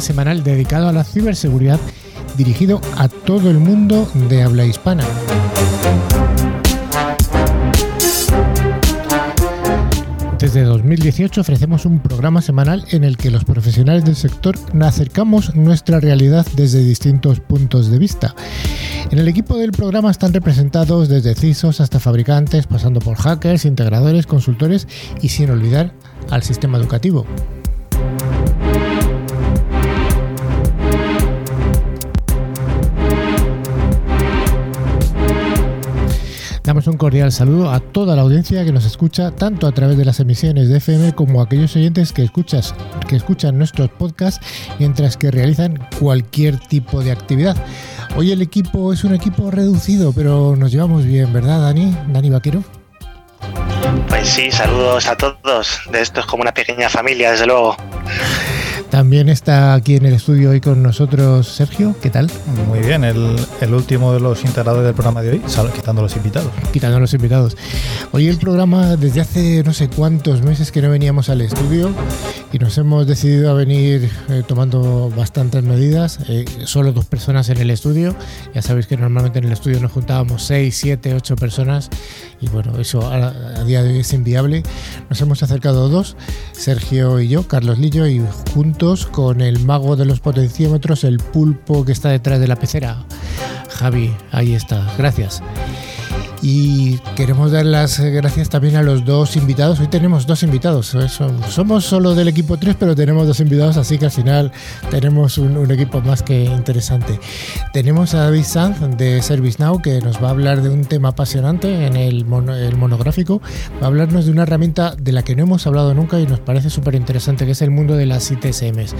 semanal dedicado a la ciberseguridad dirigido a todo el mundo de habla hispana. Desde 2018 ofrecemos un programa semanal en el que los profesionales del sector acercamos nuestra realidad desde distintos puntos de vista. En el equipo del programa están representados desde CISOs hasta fabricantes, pasando por hackers, integradores, consultores y sin olvidar al sistema educativo. Un cordial saludo a toda la audiencia que nos escucha tanto a través de las emisiones de FM como a aquellos oyentes que, escuchas, que escuchan nuestros podcasts mientras que realizan cualquier tipo de actividad. Hoy el equipo es un equipo reducido, pero nos llevamos bien, ¿verdad, Dani? Dani Vaquero. Pues sí, saludos a todos. De esto es como una pequeña familia, desde luego. También está aquí en el estudio hoy con nosotros Sergio. ¿Qué tal? Muy bien, el, último de los integradores del programa de hoy, quitando los invitados. Quitando los invitados. Hoy el programa, desde hace no sé cuántos meses que no veníamos al estudio y nos hemos decidido a venir eh, tomando bastantes medidas. Eh, solo dos personas en el estudio. Ya sabéis que normalmente en el estudio nos juntábamos seis, siete, ocho personas y bueno, eso a, a día de hoy es inviable. Nos hemos acercado dos, Sergio y yo, Carlos Lillo, y juntos con el mago de los potenciómetros, el pulpo que está detrás de la pecera. Javi, ahí está, gracias. Y queremos dar las gracias también a los dos invitados. Hoy tenemos dos invitados. Somos solo del equipo 3, pero tenemos dos invitados, así que al final tenemos un, equipo más que interesante. Tenemos a David Sanz de ServiceNow, que nos va a hablar de un tema apasionante en el, el monográfico. Va a hablarnos de una herramienta de la que no hemos hablado nunca y nos parece súper interesante, que es el mundo de las ITSMs.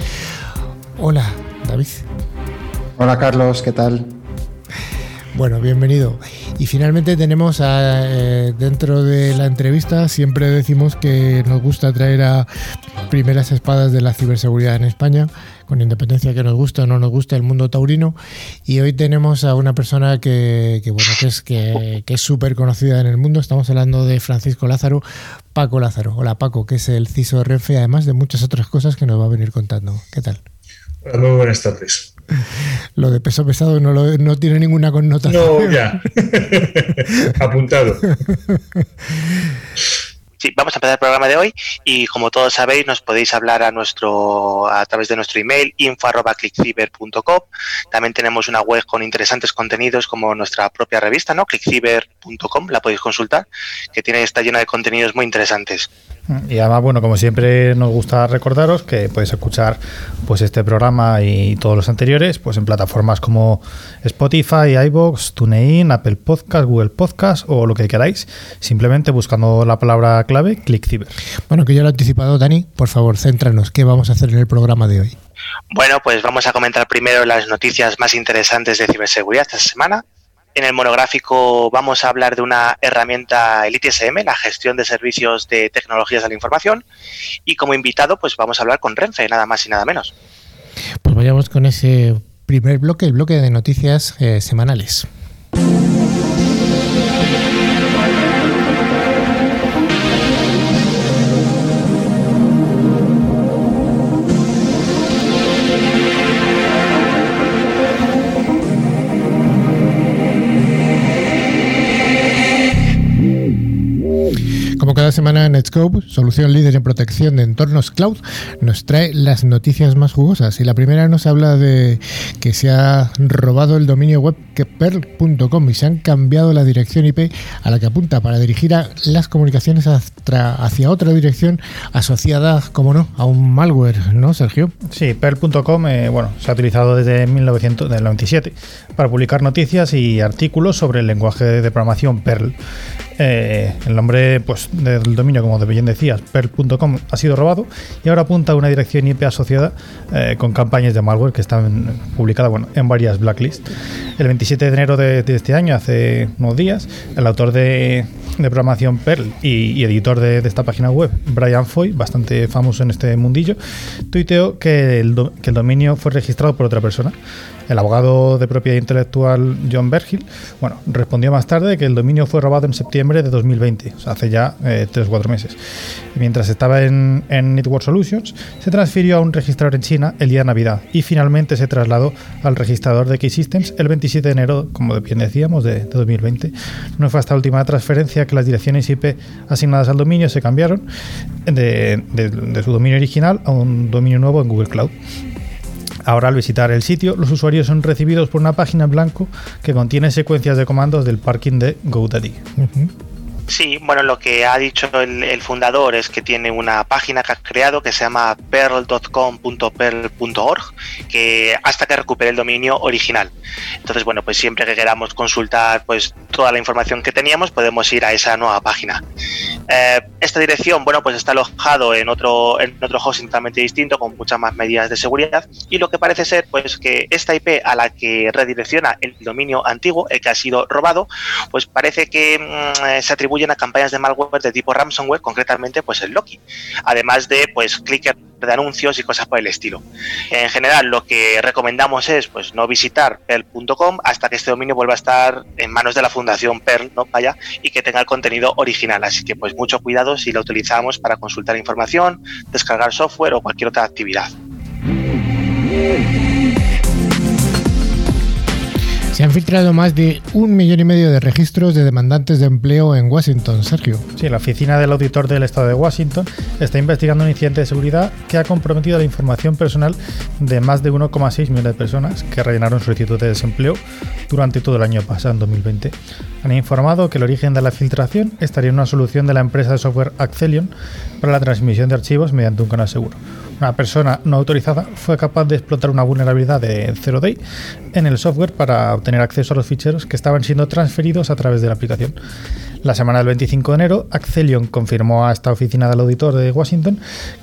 Hola, David. Hola, Carlos, ¿qué tal? Bueno, bienvenido. Y finalmente tenemos a, eh, dentro de la entrevista, siempre decimos que nos gusta traer a primeras espadas de la ciberseguridad en España, con independencia que nos guste o no nos guste el mundo taurino. Y hoy tenemos a una persona que, bueno, que es que, que es súper conocida en el mundo. Estamos hablando de Francisco Lázaro, Paco Lázaro. Hola Paco, que es el CISO Renfe, además de muchas otras cosas que nos va a venir contando. ¿Qué tal? Hola, muy buenas tardes. Lo de peso pesado no, no tiene ninguna connotación. No, ya. Apuntado. Sí, vamos a empezar el programa de hoy y como todos sabéis nos podéis hablar a nuestro a través de nuestro email info@clickciber.com. También tenemos una web con interesantes contenidos como nuestra propia revista, ¿no? clickciber.com, la podéis consultar, que tiene está llena de contenidos muy interesantes. Y además, bueno, como siempre nos gusta recordaros que podéis escuchar pues este programa y todos los anteriores pues en plataformas como Spotify, iVoox, TuneIn, Apple Podcast, Google Podcast o lo que queráis, simplemente buscando la palabra clave ClickCiber. Bueno, que ya lo he anticipado, Dani, por favor, céntranos, ¿qué vamos a hacer en el programa de hoy? Bueno, pues vamos a comentar primero las noticias más interesantes de ciberseguridad esta semana. En el monográfico vamos a hablar de una herramienta, el ITSM, la gestión de servicios de tecnologías de la información. Y como invitado, pues vamos a hablar con Renfe, nada más y nada menos. Pues vayamos con ese primer bloque, el bloque de noticias eh, semanales. Cada semana Netscope, solución líder en protección de entornos cloud, nos trae las noticias más jugosas. Y la primera nos habla de que se ha robado el dominio web perl.com y se han cambiado la dirección IP a la que apunta para dirigir las comunicaciones hacia otra dirección asociada, como no, a un malware, ¿no, Sergio? Sí, perl.com eh, bueno, se ha utilizado desde 1997 para publicar noticias y artículos sobre el lenguaje de programación Perl. Eh, el nombre pues, del dominio, como de bien decías, perl.com, ha sido robado y ahora apunta a una dirección IP asociada eh, con campañas de malware que están publicadas bueno, en varias blacklists. El 27 de enero de, este año, hace unos días, el autor de, programación Perl y, editor de, esta página web, Brian Foy, bastante famoso en este mundillo, tuiteó que el, que el dominio fue registrado por otra persona El abogado de propiedad intelectual John Bergil, bueno, respondió más tarde que el dominio fue robado en septiembre de 2020, o sea, hace ya eh, tres o cuatro meses. Mientras estaba en, Network Solutions, se transfirió a un registrador en China el día de Navidad y finalmente se trasladó al registrador de Keysystems el 27 de enero, como bien decíamos, de, 2020. No fue hasta última transferencia que las direcciones IP asignadas al dominio se cambiaron de su dominio original a un dominio nuevo en Google Cloud. Ahora al visitar el sitio, los usuarios son recibidos por una página en blanco que contiene secuencias de comandos del parking de GoDaddy. Sí, bueno, lo que ha dicho el, fundador es que tiene una página que ha creado que se llama perl.com.perl.org, que hasta que recupere el dominio original. Entonces, bueno, pues siempre que queramos consultar pues toda la información que teníamos, podemos ir a esa nueva página. Eh, esta dirección, bueno, pues está alojado en otro, en otro hosting totalmente distinto, con muchas más medidas de seguridad, y lo que parece ser, pues que esta IP a la que redirecciona el dominio antiguo, el que ha sido robado, pues parece que mm, eh, se atribuye a campañas de malware de tipo ransomware, concretamente pues el Loki, además de pues clicker de anuncios y cosas por el estilo. En general, lo que recomendamos es pues no visitar perl.com hasta que este dominio vuelva a estar en manos de la fundación Perl, ¿no? Vaya, y que tenga el contenido original. Así que pues mucho cuidado si lo utilizamos para consultar información, descargar software o cualquier otra actividad. Se han filtrado más de un millón y medio de registros de demandantes de empleo en Washington, Sergio. Sí, la oficina del auditor del estado de Washington está investigando un incidente de seguridad que ha comprometido la información personal de más de 1,6 millones de personas que rellenaron solicitudes de desempleo durante todo el año pasado, en 2020. Han informado que el origen de la filtración estaría en una solución de la empresa de software Accelion para la transmisión de archivos mediante un canal seguro una persona no autorizada fue capaz de explotar una vulnerabilidad de Zero Day en el software para obtener acceso a los ficheros que estaban siendo transferidos a través de la aplicación. La semana del 25 de enero, Accelion confirmó a esta oficina del auditor de Washington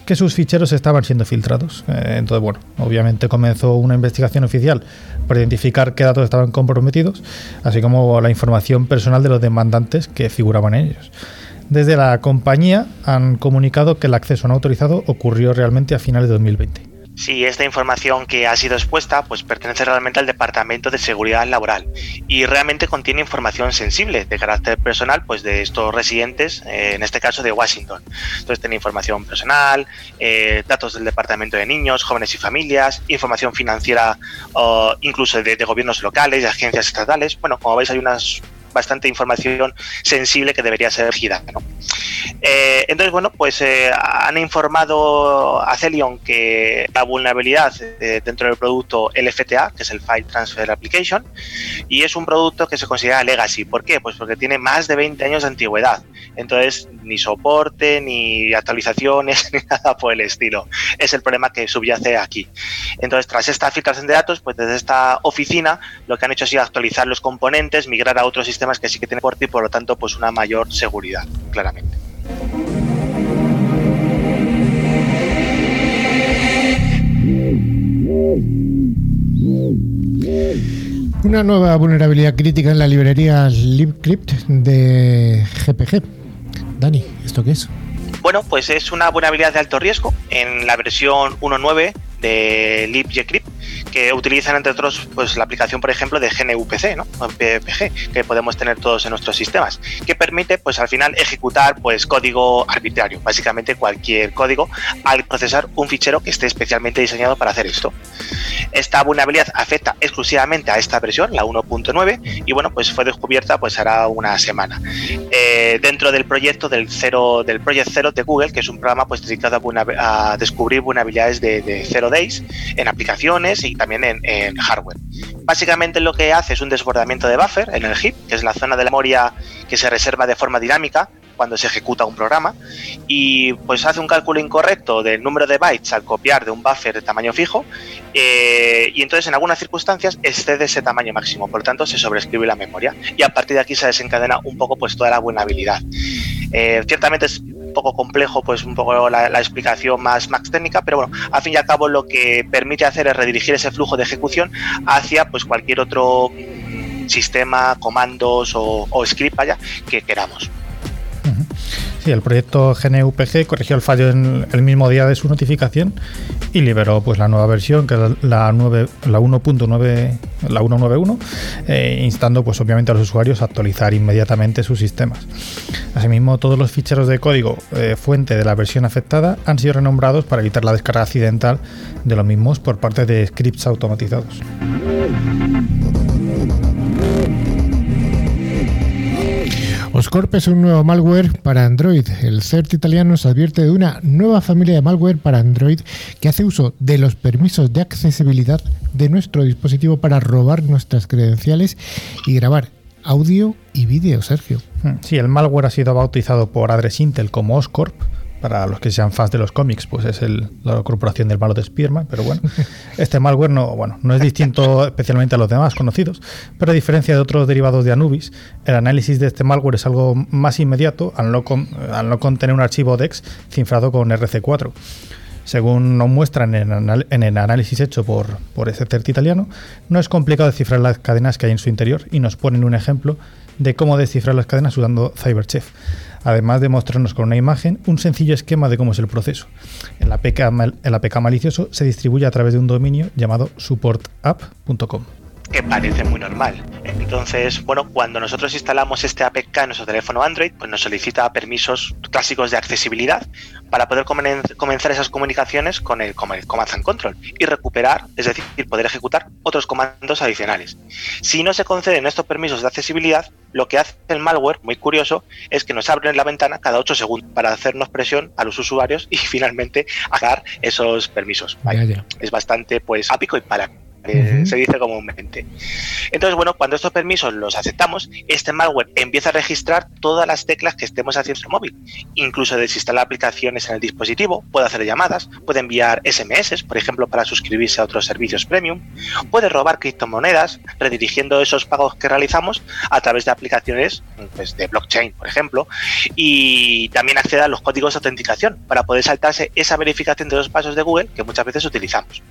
que sus ficheros estaban siendo filtrados. Eh, entonces, bueno, obviamente comenzó una investigación oficial para identificar qué datos estaban comprometidos, así como la información personal de los demandantes que figuraban en ellos. Desde la compañía han comunicado que el acceso no autorizado ocurrió realmente a finales de 2020. Sí, esta información que ha sido expuesta pues pertenece realmente al Departamento de Seguridad Laboral y realmente contiene información sensible de carácter personal pues de estos residentes, eh, en este caso de Washington. Entonces tiene información personal, eh, datos del Departamento de Niños, Jóvenes y Familias, información financiera o incluso de, de gobiernos locales, de agencias estatales. Bueno, como veis hay unas bastante información sensible que debería ser gira. Eh, entonces, bueno, pues eh, han informado a Celion que la vulnerabilidad eh, dentro del producto LFTA, que es el File Transfer Application, y es un producto que se considera legacy. ¿Por qué? Pues porque tiene más de 20 años de antigüedad. Entonces, ni soporte, ni actualizaciones, ni nada por el estilo. Es el problema que subyace aquí. Entonces, tras esta filtración de datos, pues desde esta oficina lo que han hecho ha sido actualizar los componentes, migrar a otro sistema que sí que tiene porte y por lo tanto pues una mayor seguridad, claramente. Una nueva vulnerabilidad crítica en la librería LibCrypt de GPG. Dani, ¿esto qué es? Bueno, pues es una vulnerabilidad de alto riesgo en la versión 1.9 de libgcrypt que utilizan entre otros pues la aplicación por ejemplo de GNUPC ¿no? PPG que podemos tener todos en nuestros sistemas que permite pues al final ejecutar pues código arbitrario. Básicamente cualquier código al procesar un fichero que esté especialmente diseñado para hacer esto. Esta vulnerabilidad afecta exclusivamente a esta versión la 1.9 y bueno pues fue descubierta pues hará una semana. Eh, dentro del proyecto del cero del Project Zero de Google que es un programa pues dedicado a, descubrir vulnerabilidades de, de Zero Days en aplicaciones y también en, hardware. Básicamente lo que hace es un desbordamiento de buffer en el heap, que es la zona de la memoria que se reserva de forma dinámica cuando se ejecuta un programa y pues hace un cálculo incorrecto del número de bytes al copiar de un buffer de tamaño fijo eh, y entonces en algunas circunstancias excede ese tamaño máximo, por lo tanto se sobrescribe la memoria y a partir de aquí se desencadena un poco pues toda la vulnerabilidad. Eh, ciertamente es poco complejo, pues un poco la, explicación más, más técnica, pero bueno, al fin y al cabo lo que permite hacer es redirigir ese flujo de ejecución hacia pues cualquier otro sistema, comandos o, script vaya que queramos. Sí, el proyecto GNUPG corrigió el fallo en el mismo día de su notificación y liberó pues la nueva versión, que es la, 9, la 1.9, la 191, eh, instando pues obviamente a los usuarios a actualizar inmediatamente sus sistemas. Asimismo, todos los ficheros de código eh, fuente de la versión afectada han sido renombrados para evitar la descarga accidental de los mismos por parte de scripts automatizados. Oscorp es un nuevo malware para Android. El CERT italiano nos advierte de una nueva familia de malware para Android que hace uso de los permisos de accesibilidad de nuestro dispositivo para robar nuestras credenciales y grabar audio y vídeo, Sergio. Hmm, sí, el malware ha sido bautizado por Adres Intel como Oscorp para los que sean fans de los cómics, pues es la corporación del malo de Spearman, pero bueno, este malware no, bueno, no es distinto especialmente a los demás conocidos, pero a diferencia de otros derivados de Anubis, el análisis de este malware es algo más inmediato al no, al no contener un archivo DEX cifrado con RC4. Según nos muestran en, el análisis hecho por, por ese CERT italiano, no es complicado descifrar las cadenas que hay en su interior y nos ponen un ejemplo de cómo descifrar las cadenas usando CyberChef además de mostrarnos con una imagen un sencillo esquema de cómo es el proceso. El APK, malicioso se distribuye a través de un dominio llamado supportapp.com que parece muy normal. Entonces, bueno, cuando nosotros instalamos este APK en nuestro teléfono Android, pues nos solicita permisos clásicos de accesibilidad para poder comenzar esas comunicaciones con el, con el Command and Control y recuperar, es decir, poder ejecutar otros comandos adicionales. Si no se conceden estos permisos de accesibilidad, lo que hace el malware, muy curioso, es que nos abre la ventana cada 8 segundos para hacernos presión a los usuarios y finalmente dar esos permisos. Es bastante pues ápico y para se dice comúnmente. Entonces, bueno, cuando estos permisos los aceptamos, este malware empieza a registrar todas las teclas que estemos haciendo en el móvil. Incluso desinstala aplicaciones en el dispositivo, puede hacer llamadas, puede enviar SMS, por ejemplo, para suscribirse a otros servicios premium, puede robar criptomonedas, redirigiendo esos pagos que realizamos a través de aplicaciones pues, de blockchain, por ejemplo, y también accede a los códigos de autenticación para poder saltarse esa verificación de los pasos de Google que muchas veces utilizamos.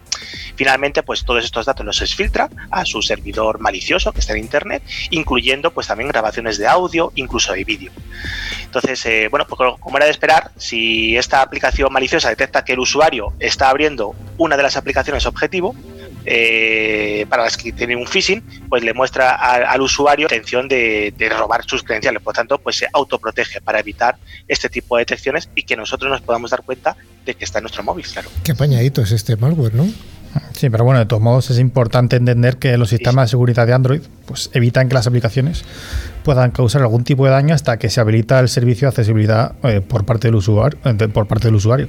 Finalmente, pues todos estos datos los exfiltra a su servidor malicioso que está en internet, incluyendo pues también grabaciones de audio, incluso de vídeo. Entonces, eh, bueno, pues como era de esperar, si esta aplicación maliciosa detecta que el usuario está abriendo una de las aplicaciones objetivo, eh, para las que tiene un phishing, pues le muestra al, usuario intención de, robar sus credenciales. Por tanto, pues se autoprotege para evitar este tipo de detecciones y que nosotros nos podamos dar cuenta de que está en nuestro móvil, claro. Qué apañadito es este malware, ¿no? Sí, pero bueno, de todos modos es importante entender que los sistemas de seguridad de Android pues, evitan que las aplicaciones puedan causar algún tipo de daño hasta que se habilita el servicio de accesibilidad eh, por parte del usuario. Eh, por, parte del usuario.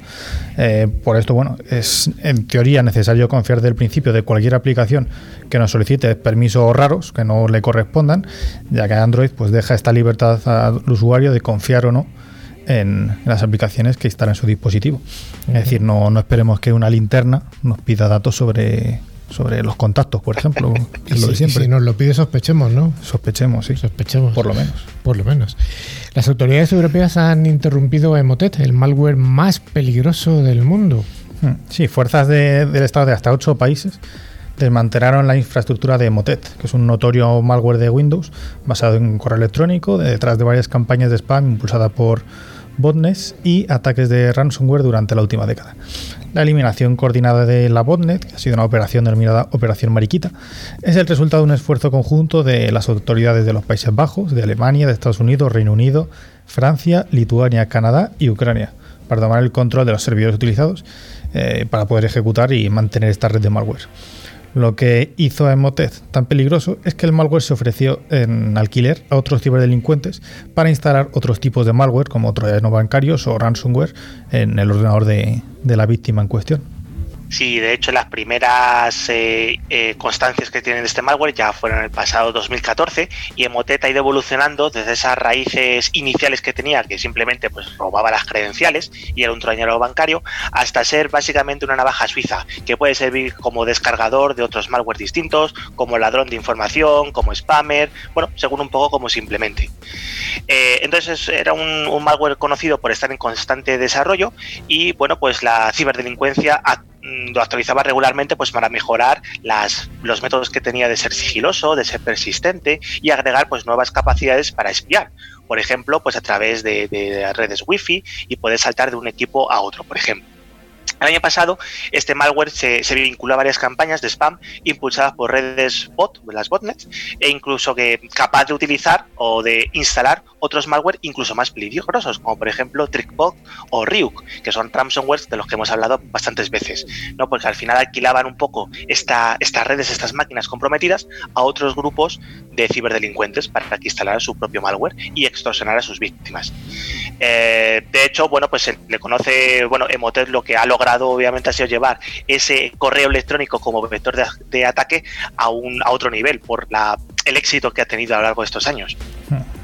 Eh, por esto, bueno, es en teoría necesario confiar desde el principio de cualquier aplicación que nos solicite permisos raros que no le correspondan, ya que Android pues, deja esta libertad al usuario de confiar o no en, las aplicaciones que instalan en su dispositivo. Es decir, no, no esperemos que una linterna nos pida datos sobre sobre los contactos, por ejemplo, es lo de siempre. Si nos lo pide, sospechemos, ¿no? Sospechemos, sí. Sospechemos. Por lo menos. Por lo menos. Las autoridades europeas han interrumpido Emotet, el malware más peligroso del mundo. Hmm. Sí, fuerzas del Estado de hasta ocho países desmantelaron la infraestructura de Emotet, que es un notorio malware de Windows basado en correo electrónico, detrás de varias campañas de spam impulsadas por botnets y ataques de ransomware durante la última década. La eliminación coordinada de la botnet, que ha sido una operación denominada Operación Mariquita, es el resultado de un esfuerzo conjunto de las autoridades de los Países Bajos, de Alemania, de Estados Unidos, Reino Unido, Francia, Lituania, Canadá y Ucrania, para tomar el control de los servidores utilizados eh, para poder ejecutar y mantener esta red de malware. Lo que hizo a Emotet tan peligroso es que el malware se ofreció en alquiler a otros ciberdelincuentes para instalar otros tipos de malware como troyanos bancarios o ransomware en el ordenador de la víctima en cuestión. Sí, de hecho las primeras eh, eh, constancias que tienen de este malware ya fueron en el pasado 2014 y Emotet ha ido evolucionando desde esas raíces iniciales que tenía, que simplemente pues robaba las credenciales y era un troñero bancario, hasta ser básicamente una navaja suiza que puede servir como descargador de otros malware distintos, como ladrón de información, como spammer, bueno, según un poco como simplemente. Eh, entonces era un, un malware conocido por estar en constante desarrollo y bueno, pues la ciberdelincuencia lo actualizaba regularmente pues para mejorar las, los métodos que tenía de ser sigiloso, de ser persistente y agregar pues nuevas capacidades para espiar. Por ejemplo, pues a través de, de redes wifi y poder saltar de un equipo a otro, por ejemplo. El año pasado, este malware se, vinculó a varias campañas de spam impulsadas por redes bot, las botnets, e incluso que capaz de utilizar o de instalar otros malware incluso más peligrosos, como por ejemplo TrickBot o Ryuk, que son ransomware de los que hemos hablado bastantes veces, ¿no? Porque al final alquilaban un poco esta, estas redes, estas máquinas comprometidas a otros grupos de ciberdelincuentes para que instalaran su propio malware y extorsionar a sus víctimas. Eh, de hecho, bueno, pues le conoce, bueno, Emotet lo que ha logrado obviamente ha sido llevar ese correo electrónico como vector de, ataque a, un, a otro nivel por la, el éxito que ha tenido a lo largo de estos años.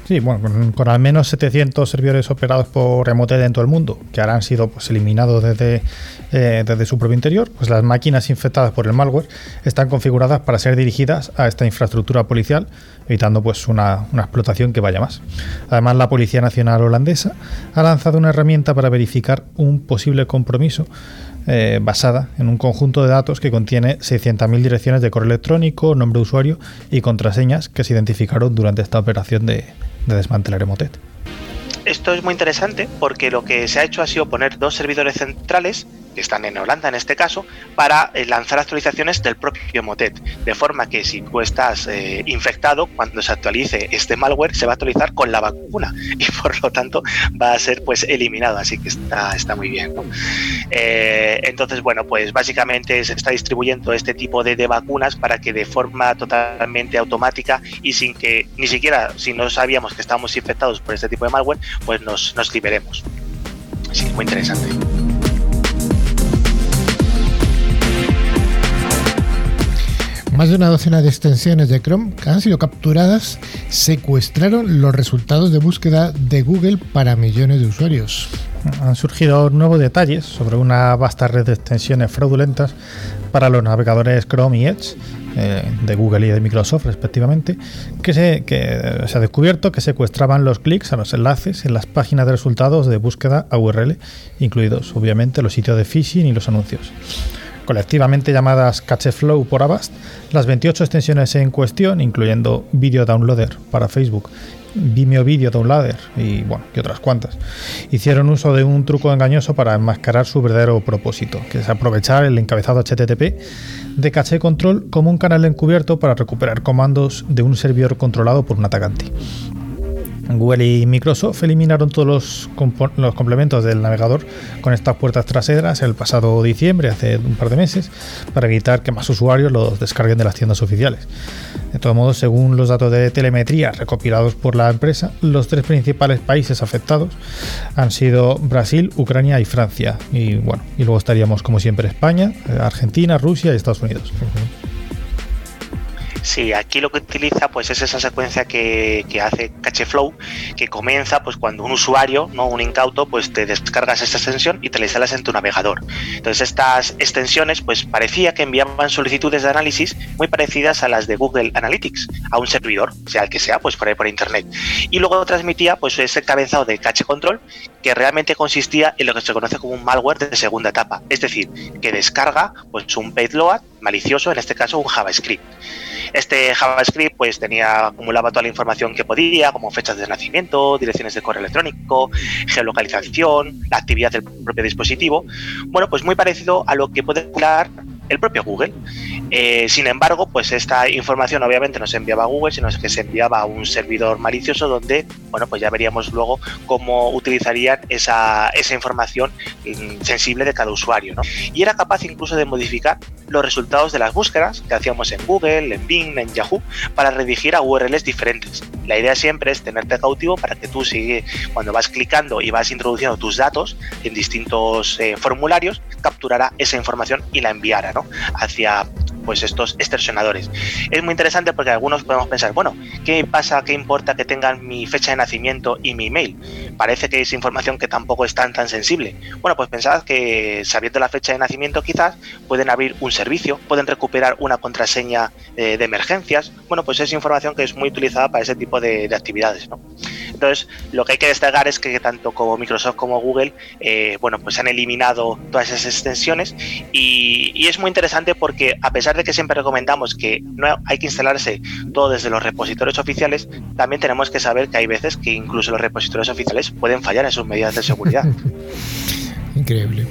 Sí, bueno, con, al menos 700 servidores operados por Emotet en todo el mundo, que ahora han sido pues, eliminados desde, eh, desde su propio interior, pues las máquinas infectadas por el malware están configuradas para ser dirigidas a esta infraestructura policial, evitando pues una, una explotación que vaya más. Además, la Policía Nacional Holandesa ha lanzado una herramienta para verificar un posible compromiso eh, basada en un conjunto de datos que contiene 600.000 direcciones de correo electrónico, nombre de usuario y contraseñas que se identificaron durante esta operación de, de desmantelar Emotet. Esto es muy interesante porque lo que se ha hecho ha sido poner dos servidores centrales que están en Holanda en este caso, para eh, lanzar actualizaciones del propio Motet. De forma que si tú estás eh, infectado, cuando se actualice este malware, se va a actualizar con la vacuna y por lo tanto va a ser pues eliminado. Así que está, está muy bien. Eh, entonces, bueno, pues básicamente se está distribuyendo este tipo de, vacunas para que de forma totalmente automática y sin que ni siquiera si no sabíamos que estábamos infectados por este tipo de malware, pues nos, nos liberemos. Sí, muy interesante. Más de una docena de extensiones de Chrome que han sido capturadas secuestraron los resultados de búsqueda de Google para millones de usuarios. Han surgido nuevos detalles sobre una vasta red de extensiones fraudulentas para los navegadores Chrome y Edge eh, de Google y de Microsoft respectivamente, que se, que se ha descubierto que secuestraban los clics a los enlaces en las páginas de resultados de búsqueda a URL, incluidos obviamente los sitios de phishing y los anuncios colectivamente llamadas CacheFlow por Avast, las 28 extensiones en cuestión, incluyendo Video Downloader para Facebook, Vimeo Video Downloader y bueno, y otras cuantas, hicieron uso de un truco engañoso para enmascarar su verdadero propósito, que es aprovechar el encabezado HTTP de caché control como un canal encubierto para recuperar comandos de un servidor controlado por un atacante. Google y Microsoft eliminaron todos los, complementos del navegador con estas puertas traseras el pasado diciembre, hace un par de meses, para evitar que más usuarios los descarguen de las tiendas oficiales. De todos modos, según los datos de telemetría recopilados por la empresa, los tres principales países afectados han sido Brasil, Ucrania y Francia. Y bueno, y luego estaríamos como siempre España, Argentina, Rusia y Estados Unidos. Sí, aquí lo que utiliza pues es esa secuencia que, que hace CacheFlow, que comienza pues cuando un usuario, no un incauto, pues te descargas esta extensión y te la instalas en tu navegador. Entonces estas extensiones pues parecía que enviaban solicitudes de análisis muy parecidas a las de Google Analytics a un servidor, sea el que sea, pues por ahí por internet. Y luego transmitía pues ese cabezado de cache control que realmente consistía en lo que se conoce como un malware de segunda etapa, es decir, que descarga pues un payload malicioso, en este caso un JavaScript. Este JavaScript pues tenía acumulaba toda la información que podía, como fechas de nacimiento, direcciones de correo electrónico, geolocalización, la actividad del propio dispositivo. Bueno, pues muy parecido a lo que puede calcular el propio Google. Eh, sin embargo, pues esta información obviamente no se enviaba a Google, sino que se enviaba a un servidor malicioso donde, bueno, pues ya veríamos luego cómo utilizarían esa, esa información mm, sensible de cada usuario. ¿no? Y era capaz incluso de modificar los resultados de las búsquedas que hacíamos en Google, en Bing, en Yahoo, para redirigir a URLs diferentes. La idea siempre es tenerte cautivo para que tú sigue, cuando vas clicando y vas introduciendo tus datos en distintos eh, formularios, capturara esa información y la enviara. Hacia pues estos extorsionadores. Es muy interesante porque algunos podemos pensar, bueno, ¿qué pasa, qué importa que tengan mi fecha de nacimiento y mi email? Parece que es información que tampoco es tan, tan sensible. Bueno, pues pensad que sabiendo la fecha de nacimiento quizás pueden abrir un servicio, pueden recuperar una contraseña eh, de emergencias. Bueno, pues es información que es muy utilizada para ese tipo de, actividades. Entonces, lo que hay que destacar es que tanto como Microsoft como Google, eh, bueno, pues han eliminado todas esas extensiones y, es muy interesante porque a pesar de que siempre recomendamos que no hay que instalarse todo desde los repositorios oficiales, también tenemos que saber que hay veces que incluso los repositorios oficiales pueden fallar en sus medidas de seguridad. Increíble.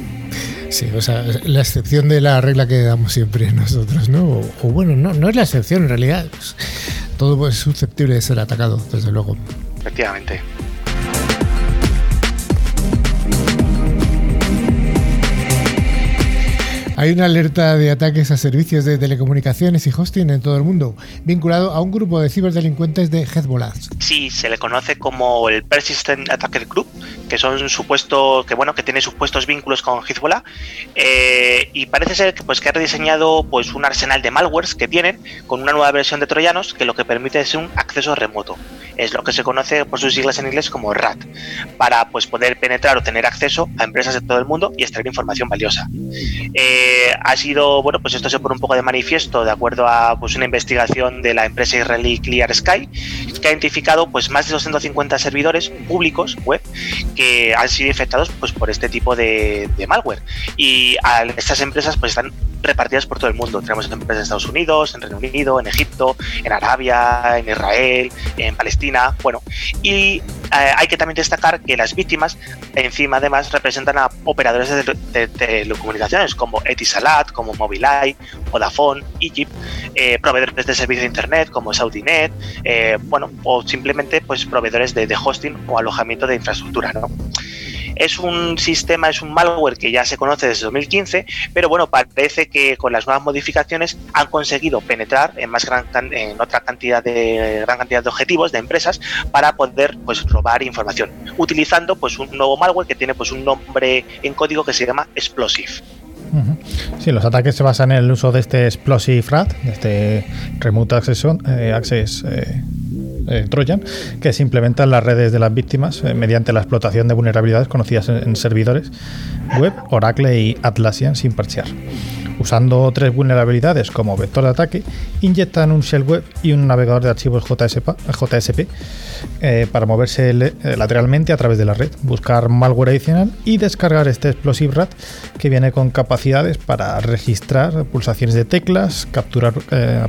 Sí, o sea, la excepción de la regla que damos siempre nosotros, ¿no? O, bueno, no, no es la excepción, en realidad. todo es susceptible de ser atacado, desde luego. Efectivamente. Hay una alerta de ataques a servicios de telecomunicaciones y hosting en todo el mundo, vinculado a un grupo de ciberdelincuentes de Hezbollah. Sí, se le conoce como el Persistent Attacker Group, que son supuestos, que bueno, que tiene supuestos vínculos con Hezbollah, eh, y parece ser que pues que ha rediseñado pues un arsenal de malwares que tienen con una nueva versión de troyanos que lo que permite es un acceso remoto. Es lo que se conoce por sus siglas en inglés como RAT, para pues poder penetrar o tener acceso a empresas de todo el mundo y extraer información valiosa. Eh, ha sido, bueno, pues esto se pone un poco de manifiesto de acuerdo a pues, una investigación de la empresa israelí Clear Sky, que ha identificado pues más de 250 servidores públicos web que han sido infectados pues por este tipo de, malware. Y estas empresas pues están repartidas por todo el mundo. Tenemos empresas en Estados Unidos, en Reino Unido, en Egipto, en Arabia, en Israel, en Palestina. Bueno, y eh, hay que también destacar que las víctimas, encima además, representan a operadores de, telecomunicaciones como Etisalat, como Mobileye, Vodafone, Egypt, eh, proveedores de servicios de internet como SaudiNet, eh, bueno, o simplemente pues proveedores de, de hosting o alojamiento de infraestructura, ¿no? Es un sistema, es un malware que ya se conoce desde 2015, pero bueno, parece que con las nuevas modificaciones han conseguido penetrar en más gran en otra cantidad de gran cantidad de objetivos de empresas para poder pues robar información, utilizando pues un nuevo malware que tiene pues un nombre en código que se llama Explosive. Sí, los ataques se basan en el uso de este Explosive RAT, este Remote Access, eh, eh, eh, Trojan, que se implementa en las redes de las víctimas eh, mediante la explotación de vulnerabilidades conocidas en, servidores web, Oracle y Atlassian sin parchear. Usando tres vulnerabilidades como vector de ataque, inyectan un shell web y un navegador de archivos JSP, eh, para moverse lateralmente a través de la red, buscar malware adicional y descargar este Explosive RAT que viene con capacidades para registrar pulsaciones de teclas, capturar,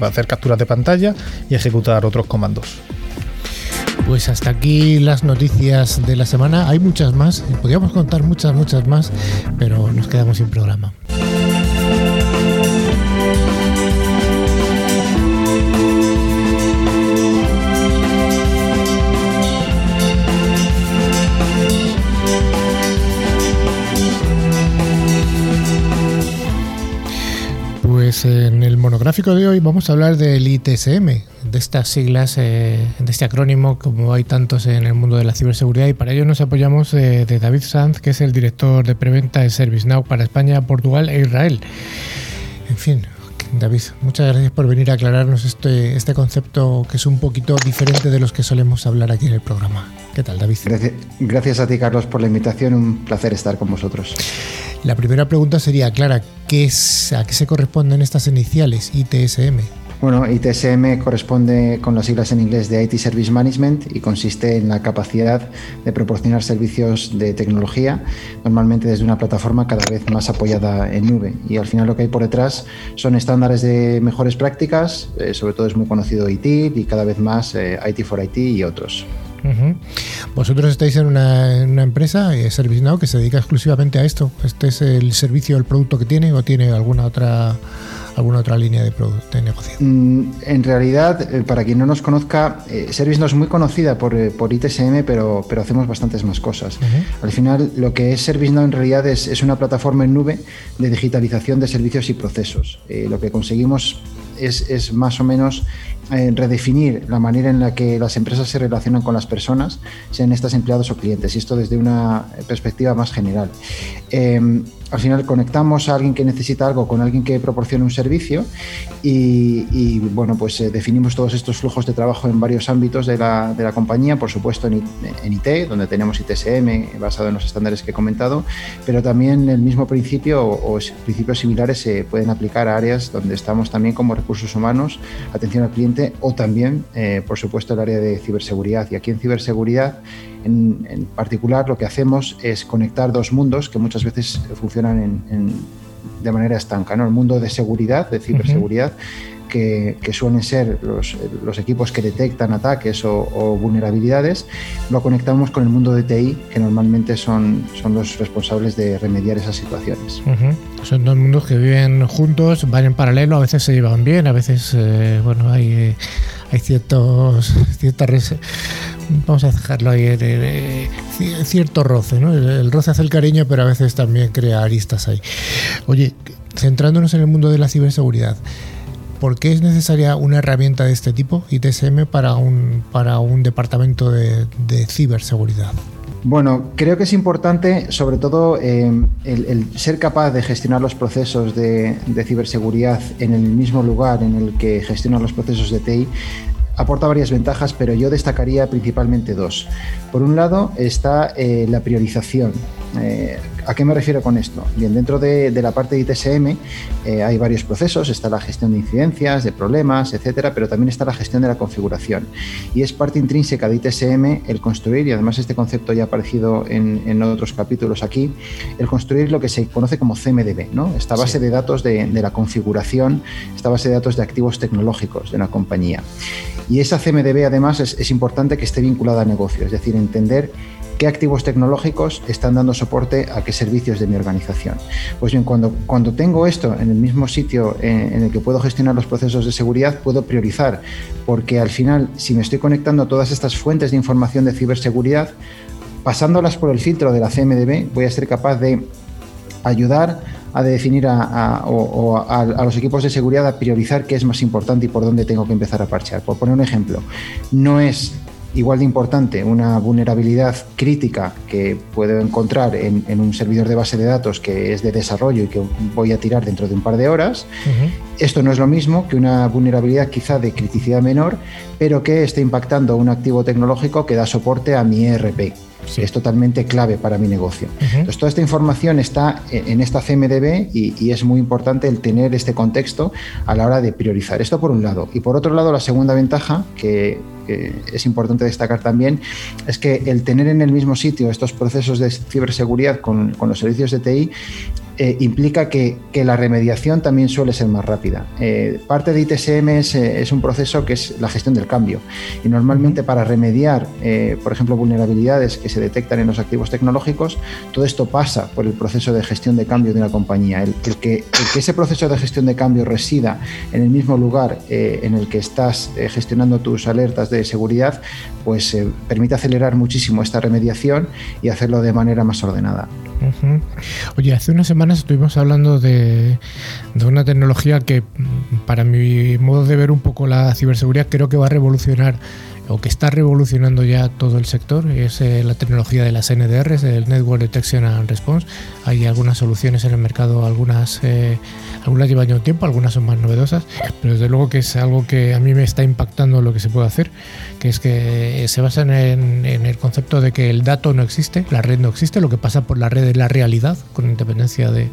hacer capturas de pantalla y ejecutar otros comandos. Pues hasta aquí las noticias de la semana. Hay muchas más, podríamos contar muchas, muchas más, pero nos quedamos sin programa. Pues en el monográfico de hoy vamos a hablar del ITSM, de estas siglas, eh, de este acrónimo, como hay tantos en el mundo de la ciberseguridad, y para ello nos apoyamos de, David Sanz, que es el director de preventa de ServiceNow para España, Portugal e Israel. En fin, David, muchas gracias por venir a aclararnos este, este concepto que es un poquito diferente de los que solemos hablar aquí en el programa. ¿Qué tal, David? Gracias, a ti, Carlos, por la invitación. Un placer estar con vosotros. La primera pregunta sería, Clara, ¿qué es, ¿a qué se corresponden estas iniciales ITSM? Bueno, ITSM corresponde con las siglas en inglés de IT Service Management y consiste en la capacidad de proporcionar servicios de tecnología, normalmente desde una plataforma cada vez más apoyada en nube. Y al final lo que hay por detrás son estándares de mejores prácticas, eh, sobre todo es muy conocido IT y cada vez más eh, IT for IT y otros. Vosotros estáis en una, empresa, eh, ServiceNow, que se dedica exclusivamente a esto. ¿Este es el servicio, el producto que tiene o tiene alguna otra alguna otra línea de, de negocio? Mm, en realidad, eh, para quien no nos conozca, eh, ServiceNow es muy conocida por, por ITSM, pero, pero hacemos bastantes más cosas. Al final, lo que es ServiceNow en realidad es, es, una plataforma en nube de digitalización de servicios y procesos. lo que conseguimos es, es más o menos eh, redefinir la manera en la que las empresas se relacionan con las personas, sean estas empleados o clientes, y esto desde una perspectiva más general. Em, al final conectamos a alguien que necesita algo con alguien que proporciona un servicio y, bueno, pues eh, definimos todos estos flujos de trabajo en varios ámbitos de la, de la compañía, por supuesto en, IT, donde tenemos ITSM basado en los estándares que he comentado, pero también el mismo principio o, principios similares se pueden aplicar a áreas donde estamos también como recursos humanos, atención al cliente o también, eh, por supuesto, el área de ciberseguridad. Y aquí en ciberseguridad en, particular, lo que hacemos es conectar dos mundos que muchas veces funcionan de manera estanca. ¿no? El mundo de seguridad, de ciberseguridad, que, suelen ser los, equipos que detectan ataques o, vulnerabilidades, lo conectamos con el mundo de TI, que normalmente son, son los responsables de remediar esas situaciones. Son dos mundos que viven juntos, van en paralelo, a veces se llevan bien, a veces eh, bueno hay, hay ciertos ciertas vamos a dejarlo ahí cierto roce, ¿no? El, roce hace el cariño, pero a veces también crea aristas ahí. Oye, centrándonos en el mundo de la ciberseguridad, ¿por qué es necesaria una herramienta de este tipo, ITSM, para un, para un departamento de, ciberseguridad? Bueno, creo que es importante, sobre todo, eh, el, ser capaz de gestionar los procesos de, ciberseguridad en el mismo lugar en el que gestionan los procesos de TI, aporta varias ventajas, pero yo destacaría principalmente dos. Por un lado está eh, la priorización. Eh, ¿A qué me refiero con esto? Bien, dentro de, la parte de ITSM eh, hay varios procesos, está la gestión de incidencias, de problemas, etcétera, pero también está la gestión de la configuración. Y es parte intrínseca de ITSM el construir, y además este concepto ya ha aparecido en, otros capítulos aquí, el construir lo que se conoce como CMDB, ¿no? esta base de datos de, la configuración, esta base de datos de activos tecnológicos de una compañía. Y esa CMDB además es, es importante que esté vinculada a negocio, es decir, entender qué activos tecnológicos están dando soporte a qué servicios de mi organización. Pues bien, cuando, cuando tengo esto en el mismo sitio en, en el que puedo gestionar los procesos de seguridad, puedo priorizar, porque al final, si me estoy conectando a todas estas fuentes de información de ciberseguridad, pasándolas por el filtro de la CMDB, voy a ser capaz de ayudar a definir a, a, los equipos de seguridad a priorizar qué es más importante y por dónde tengo que empezar a parchear. Por poner un ejemplo, no es igual de importante una vulnerabilidad crítica que puedo encontrar en, un servidor de base de datos que es de desarrollo y que voy a tirar dentro de un par de horas. Esto no es lo mismo que una vulnerabilidad quizá de criticidad menor, pero que esté impactando un activo tecnológico que da soporte a mi ERP. Es totalmente clave para mi negocio. Entonces, toda esta información está en esta CMDB y, y, es muy importante el tener este contexto a la hora de priorizar. Esto por un lado. Y por otro lado, la segunda ventaja que que es importante destacar también, es que el tener en el mismo sitio estos procesos de ciberseguridad con, con los servicios de TI eh, implica que, la remediación también suele ser más rápida. Eh, parte de ITSM eh, es, un proceso que es la gestión del cambio y normalmente para remediar, por ejemplo, vulnerabilidades que se detectan en los activos tecnológicos, todo esto pasa por el proceso de gestión de cambio de una compañía. El, que, que, ese proceso de gestión de cambio resida en el mismo lugar en el que estás gestionando tus alertas de seguridad, pues permite acelerar muchísimo esta remediación y hacerlo de manera más ordenada. Oye, hace unas estuvimos hablando de, una tecnología que, para mi modo de ver un poco la ciberseguridad, creo que va a revolucionar o que está revolucionando ya todo el sector, es eh, la tecnología de las NDRs, el Network Detection and Response. Hay algunas soluciones en el mercado, algunas, eh, algunas llevan ya un tiempo, algunas son más novedosas, pero desde luego que es algo que a mí me está impactando lo que se puede hacer, que es que se basa en, el concepto de que el dato no existe, la red no existe, lo que pasa por la red es la realidad, con independencia de,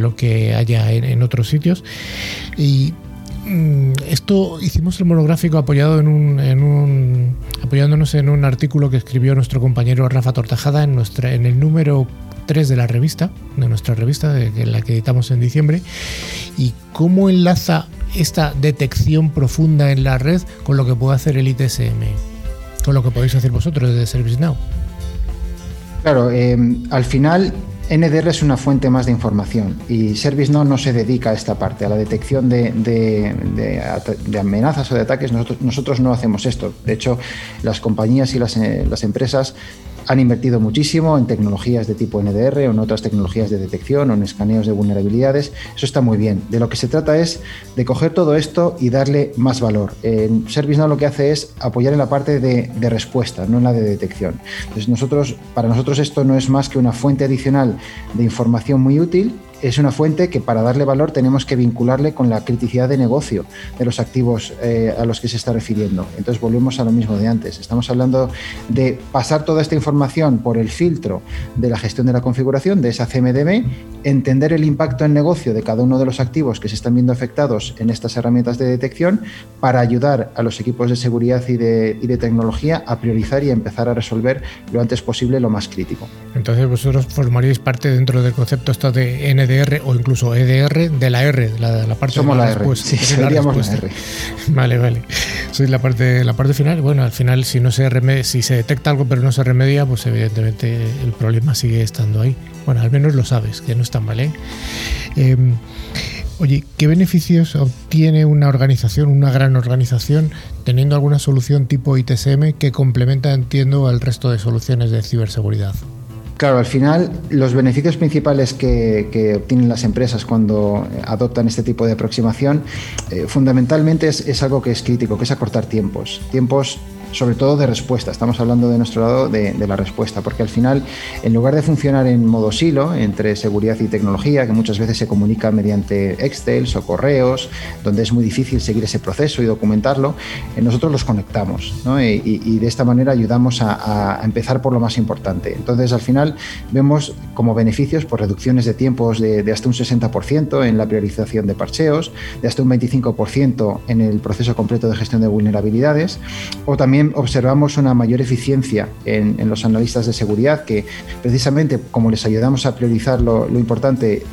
lo que haya en, en otros sitios. Y esto hicimos el monográfico apoyado en un, apoyándonos en un artículo que escribió nuestro compañero Rafa Tortajada en, nuestra, en el número 3 de la revista, de nuestra revista, de, la que editamos en diciembre, y cómo enlaza esta detección profunda en la red con lo que puede hacer el ITSM, con lo que podéis hacer vosotros desde ServiceNow. Claro, eh, al final NDR es una fuente más de información y ServiceNow no se dedica a esta parte, a la detección de, amenazas o de ataques. Nosotros, no hacemos esto. De hecho, las compañías y las, eh, empresas han invertido muchísimo en tecnologías de tipo NDR o en otras tecnologías de detección o en escaneos de vulnerabilidades. Eso está muy bien. De lo que se trata es de coger todo esto y darle más valor. En ServiceNow lo que hace es apoyar en la parte de, de respuesta, no en la de detección. Entonces nosotros, para nosotros esto no es más que una fuente adicional de información muy útil es una fuente que para darle valor tenemos que vincularle con la criticidad de negocio de los activos eh, a los que se está refiriendo. Entonces volvemos a lo mismo de antes. Estamos hablando de pasar toda esta información por el filtro de la gestión de la configuración de esa CMDB, entender el impacto en negocio de cada uno de los activos que se están viendo afectados en estas herramientas de detección para ayudar a los equipos de seguridad y de, tecnología a priorizar y empezar a resolver lo antes posible lo más crítico. Entonces vosotros formaríais parte dentro del concepto esto de ND o incluso EDR de la R, la, la parte Somos de la, R. Sí, seríamos la, R. Vale, vale. Soy la parte, la parte final. Bueno, al final, si no se remedia, si se detecta algo pero no se remedia, pues evidentemente el problema sigue estando ahí. Bueno, al menos lo sabes, que no está mal, ¿eh? eh Oye, ¿qué beneficios obtiene una organización, una gran organización, teniendo alguna solución tipo ITSM que complementa, entiendo, al resto de soluciones de ciberseguridad? Claro, al final los beneficios principales que, obtienen las empresas cuando adoptan este tipo de aproximación eh, fundamentalmente es, es, algo que es crítico, que es acortar tiempos. Tiempos sobre todo de respuesta. Estamos hablando de nuestro lado de, la respuesta, porque al final, en lugar de funcionar en modo silo entre seguridad y tecnología, que muchas veces se comunica mediante Excel o correos, donde es muy difícil seguir ese proceso y documentarlo, eh, nosotros los conectamos y, de esta manera ayudamos a, empezar por lo más importante. Entonces, al final, vemos como beneficios por reducciones de tiempos de, hasta un 60% en la priorización de parcheos, de hasta un 25% en el proceso completo de gestión de vulnerabilidades, o también observamos una mayor eficiencia en, los analistas de seguridad que precisamente como les ayudamos a priorizar lo, importante, eh,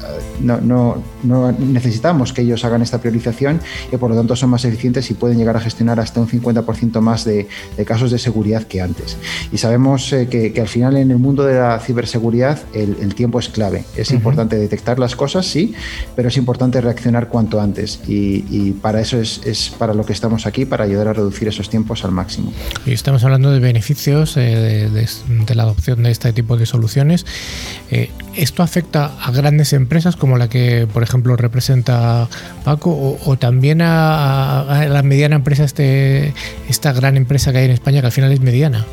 no, no, no, necesitamos que ellos hagan esta priorización y por lo tanto son más eficientes y pueden llegar a gestionar hasta un 50% más de, casos de seguridad que antes. Y sabemos eh, que, al final en el mundo de la ciberseguridad el, tiempo es clave. Es importante detectar las cosas, sí, pero es importante reaccionar cuanto antes y, para eso es, es para lo que estamos aquí, para ayudar a reducir esos tiempos al máximo. Y estamos hablando de beneficios eh, de, la adopción de este tipo de soluciones. Eh, ¿Esto afecta a grandes empresas como la que, por ejemplo, representa Paco o, también a, la mediana empresa, este, esta gran empresa que hay en España que al final es mediana?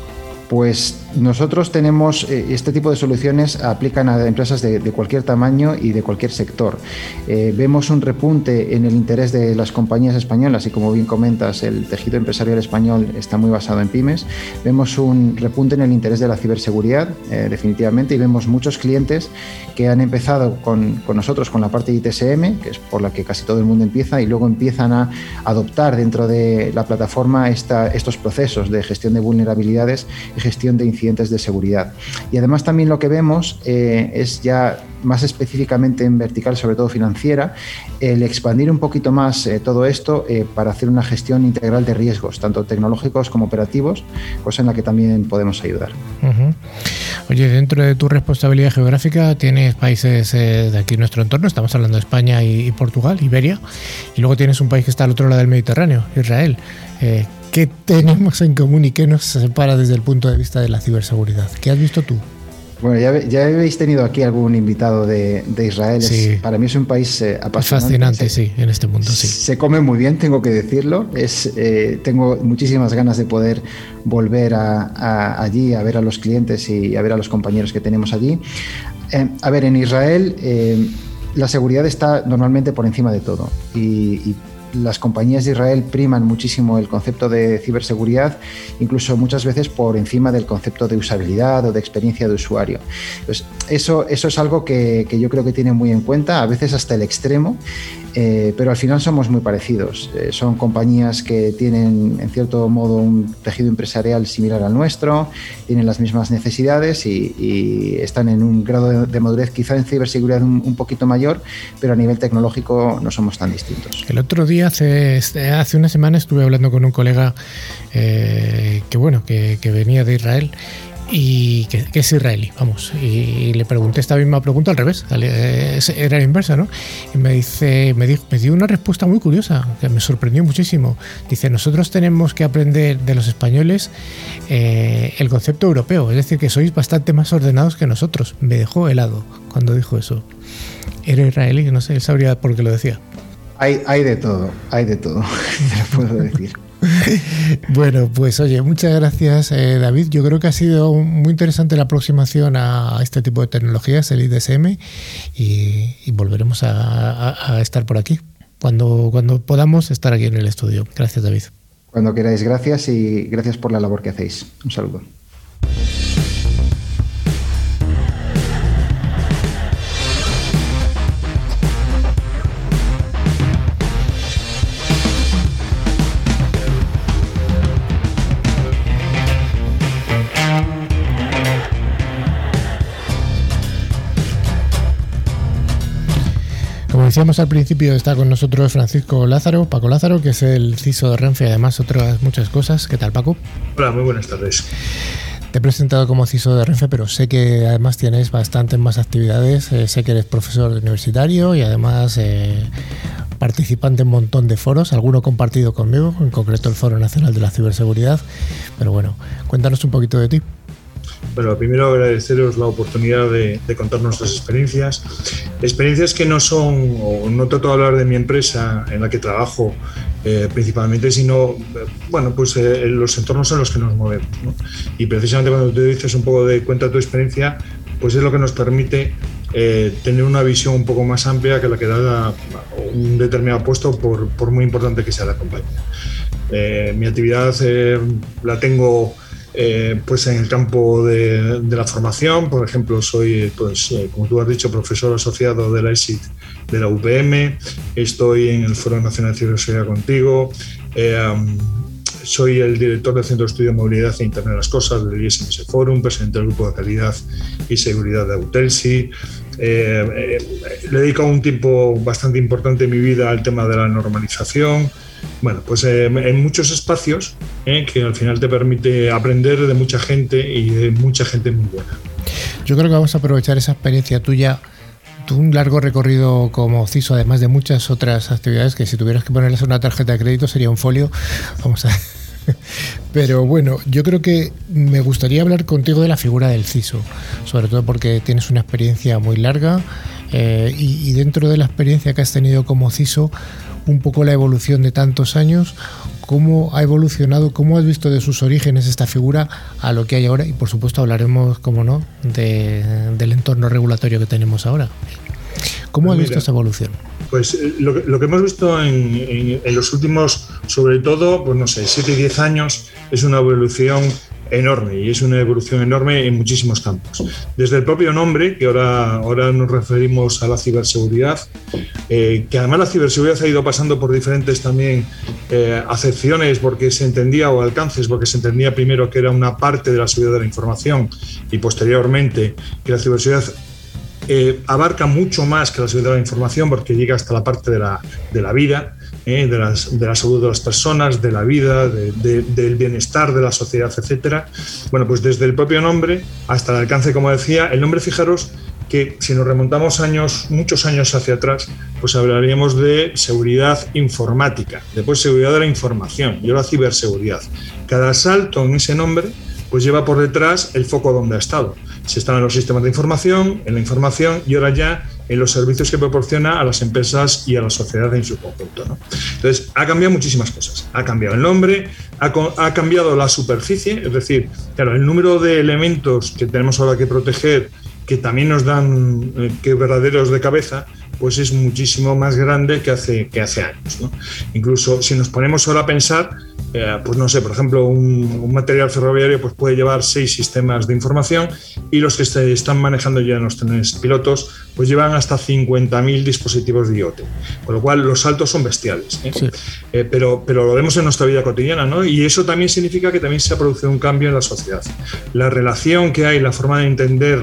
Pues nosotros tenemos eh, este tipo de soluciones aplican a empresas de, cualquier tamaño y de cualquier sector. Eh, vemos un repunte en el interés de las compañías españolas y como bien comentas, el tejido empresarial español está muy basado en pymes. Vemos un repunte en el interés de la ciberseguridad, eh, definitivamente, y vemos muchos clientes que han empezado con, nosotros con la parte de ITSM, que es por la que casi todo el mundo empieza, y luego empiezan a adoptar dentro de la plataforma estos procesos de gestión de vulnerabilidades gestión de incidentes de seguridad. Y además también lo que vemos eh, es ya más específicamente en vertical, sobre todo financiera, el expandir un poquito más eh, todo esto eh, para hacer una gestión integral de riesgos, tanto tecnológicos como operativos, cosa en la que también podemos ayudar. Oye, dentro de tu responsabilidad geográfica tienes países de aquí en nuestro entorno, estamos hablando de España y, Portugal, Iberia, y luego tienes un país que está al otro lado del Mediterráneo, Israel. ¿Qué tenemos en común y qué nos separa desde el punto de vista de la ciberseguridad? ¿Qué has visto tú? Bueno, ya, habéis tenido aquí algún invitado de, Israel. para mí es un país eh, apasionante. Fascinante, sí, en este mundo, sí. Se come muy bien, tengo que decirlo. Es, eh, tengo muchísimas ganas de poder volver a, allí a ver a los clientes y a ver a los compañeros que tenemos allí. Eh, a ver, en Israel la seguridad está normalmente por encima de todo y las compañías de Israel priman muchísimo el concepto de ciberseguridad, incluso muchas veces por encima del concepto de usabilidad o de experiencia de usuario. eso, eso es algo que, que yo creo que tienen muy en cuenta, a veces hasta el extremo, eh, pero al final somos muy parecidos. Eh, son compañías que tienen, en cierto modo, un tejido empresarial similar al nuestro, tienen las mismas necesidades y, están en un grado de, madurez quizá en ciberseguridad un, poquito mayor, pero a nivel tecnológico no somos tan distintos. El otro día, hace, hace una semana, estuve hablando con un colega eh, que, bueno, que venía de Israel y que, es israelí, vamos. Y le pregunté esta misma pregunta al revés, era la inversa, ¿no? Y me dice, me, dio una respuesta muy curiosa, que me sorprendió muchísimo. Dice, nosotros tenemos que aprender de los españoles eh, el concepto europeo, es decir, que sois bastante más ordenados que nosotros. Me dejó helado cuando dijo eso. Era israelí, no sé, él sabría por qué lo decía. Hay, hay de todo, hay de todo, te lo puedo decir. Bueno, pues oye, muchas gracias eh, David. Yo creo que ha sido muy interesante la aproximación a este tipo de tecnologías, el IDSM, y, volveremos a, estar por aquí cuando, cuando podamos estar aquí en el estudio. Gracias David. Cuando queráis, gracias y gracias por la labor que hacéis. Un saludo. Decíamos al principio, está con nosotros Francisco Lázaro, Paco Lázaro, que es el CISO de Renfe y además otras muchas cosas. ¿Qué tal, Paco? Hola, muy buenas tardes. Te he presentado como CISO de Renfe, pero sé que además tienes bastantes más actividades. Eh, sé que eres profesor universitario y además eh, participante en un montón de foros, alguno compartido conmigo, en concreto el Foro Nacional de la Ciberseguridad. Pero bueno, cuéntanos un poquito de ti. Bueno, primero agradeceros la oportunidad de, contar nuestras experiencias. Experiencias que no son, o no trato de hablar de mi empresa en la que trabajo eh, principalmente, sino, bueno, pues eh, los entornos en los que nos movemos. Y precisamente cuando tú dices un poco de cuenta tu experiencia, pues es lo que nos permite eh, tener una visión un poco más amplia que la que da un determinado puesto, por, por, muy importante que sea la compañía. mi actividad la tengo eh, pues en el campo de, la formación, por ejemplo, soy, pues, eh, como tú has dicho, profesor asociado de la ESIT de la UPM, estoy en el Foro Nacional de Ciberseguridad contigo, eh, soy el director del Centro de Estudio de Movilidad e Internet de las Cosas del ISMS Forum, presidente del Grupo de Calidad y Seguridad de Autelsi. le he dedicado un tiempo bastante importante en mi vida al tema de la normalización, bueno, pues eh, en muchos espacios eh, que al final te permite aprender de mucha gente y de mucha gente muy buena. Yo creo que vamos a aprovechar esa experiencia tuya un largo recorrido como CISO, además de muchas otras actividades que si tuvieras que ponerles una tarjeta de crédito sería un folio. Vamos a Pero bueno, yo creo que me gustaría hablar contigo de la figura del CISO, sobre todo porque tienes una experiencia muy larga eh, y, dentro de la experiencia que has tenido como CISO, un poco la evolución de tantos años, cómo ha evolucionado, cómo has visto de sus orígenes esta figura a lo que hay ahora y por supuesto hablaremos, como no, del entorno regulatorio que tenemos ahora. ¿Cómo has visto esa evolución? Pues eh, lo que, hemos visto en, en, los últimos, sobre todo, pues no sé, 7 y 10 años, es una evolución enorme y es una evolución enorme en muchísimos campos. Desde el propio nombre, que ahora, ahora nos referimos a la ciberseguridad, eh, que además la ciberseguridad ha ido pasando por diferentes también eh, acepciones porque se entendía o alcances, porque se entendía primero que era una parte de la seguridad de la información y posteriormente que la ciberseguridad eh, abarca mucho más que la seguridad de la información porque llega hasta la parte de la, de la vida ¿eh? de, la salud de las personas, de la vida, del bienestar de la sociedad, etcétera. Bueno, pues desde el propio nombre hasta el alcance, como decía, el nombre, fijaros que si nos remontamos años, muchos años hacia atrás, pues hablaríamos de seguridad informática, después seguridad de la información y ahora ciberseguridad. Cada salto en ese nombre pues lleva por detrás el foco donde ha estado. Se están en los sistemas de información, en la información y ahora ya en los servicios que proporciona a las empresas y a la sociedad en su conjunto. Entonces, ha cambiado muchísimas cosas. Ha cambiado el nombre, ha, cambiado la superficie, es decir, claro, el número de elementos que tenemos ahora que proteger, que también nos dan eh, que verdaderos de cabeza, pues es muchísimo más grande que hace, que hace años. Incluso si nos ponemos ahora a pensar, eh, pues no sé, por ejemplo, un, material ferroviario pues puede llevar seis sistemas de información y los que se están manejando ya en los trenes pilotos pues llevan hasta 50.000 dispositivos de IoT, con lo cual los saltos son bestiales. ¿eh? Eh, pero, pero lo vemos en nuestra vida cotidiana, ¿no? Y eso también significa que también se ha producido un cambio en la sociedad. La relación que hay, la forma de entender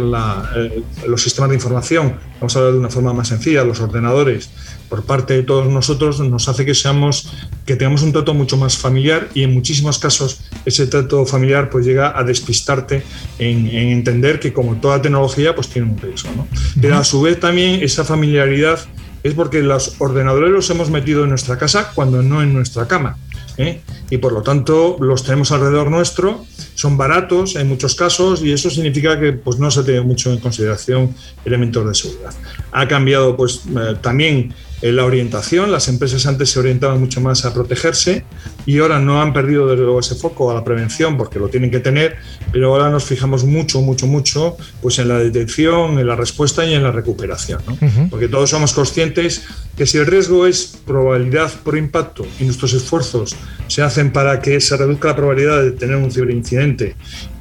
eh, los sistemas de información, vamos a hablar de una forma más sencilla, los ordenadores, por parte de todos nosotros nos hace que seamos que tengamos un trato mucho más familiar y en muchísimos casos ese trato familiar pues llega a despistarte en, entender que como toda tecnología pues tiene un ¿no? pero a su vez también esa familiaridad es porque los ordenadores los hemos metido en nuestra casa cuando no en nuestra cama ¿eh? y por lo tanto los tenemos alrededor nuestro, son baratos en muchos casos y eso significa que pues, no se tiene mucho en consideración elementos de seguridad. Ha cambiado pues, eh, también la orientación. Las empresas antes se orientaban mucho más a protegerse y ahora no han perdido desde luego ese foco a la prevención porque lo tienen que tener, pero ahora nos fijamos mucho, mucho, mucho pues en la detección, en la respuesta y en la recuperación. Porque todos somos conscientes que si el riesgo es probabilidad por impacto y nuestros esfuerzos se hacen para que se reduzca la probabilidad de tener un ciberincidente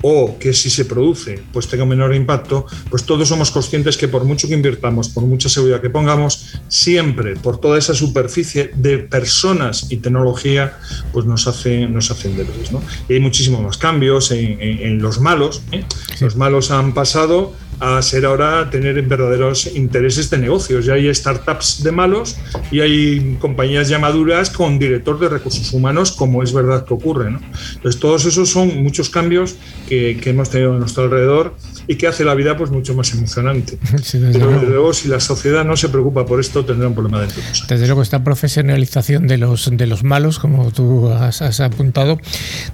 o que si se produce pues tenga un menor impacto, pues todos somos conscientes que por mucho que invirtamos, por mucha seguridad que pongamos, siempre por toda esa superficie de personas y tecnología, pues nos hacen, nos hacen débiles. ¿no? Y hay muchísimos más cambios en, los malos. ¿eh? Los malos han pasado a ser ahora tener verdaderos intereses de negocios. Ya hay startups de malos y hay compañías ya maduras con director de recursos humanos, como es verdad que ocurre. ¿no? Entonces, todos esos son muchos cambios que, que hemos tenido a nuestro alrededor y que hace la vida pues mucho más emocionante. Pero desde luego, si la sociedad no se preocupa por esto, tendrá un problema de nosotros. Desde luego, esta profesionalización de los, de los malos, como tú has, has, apuntado,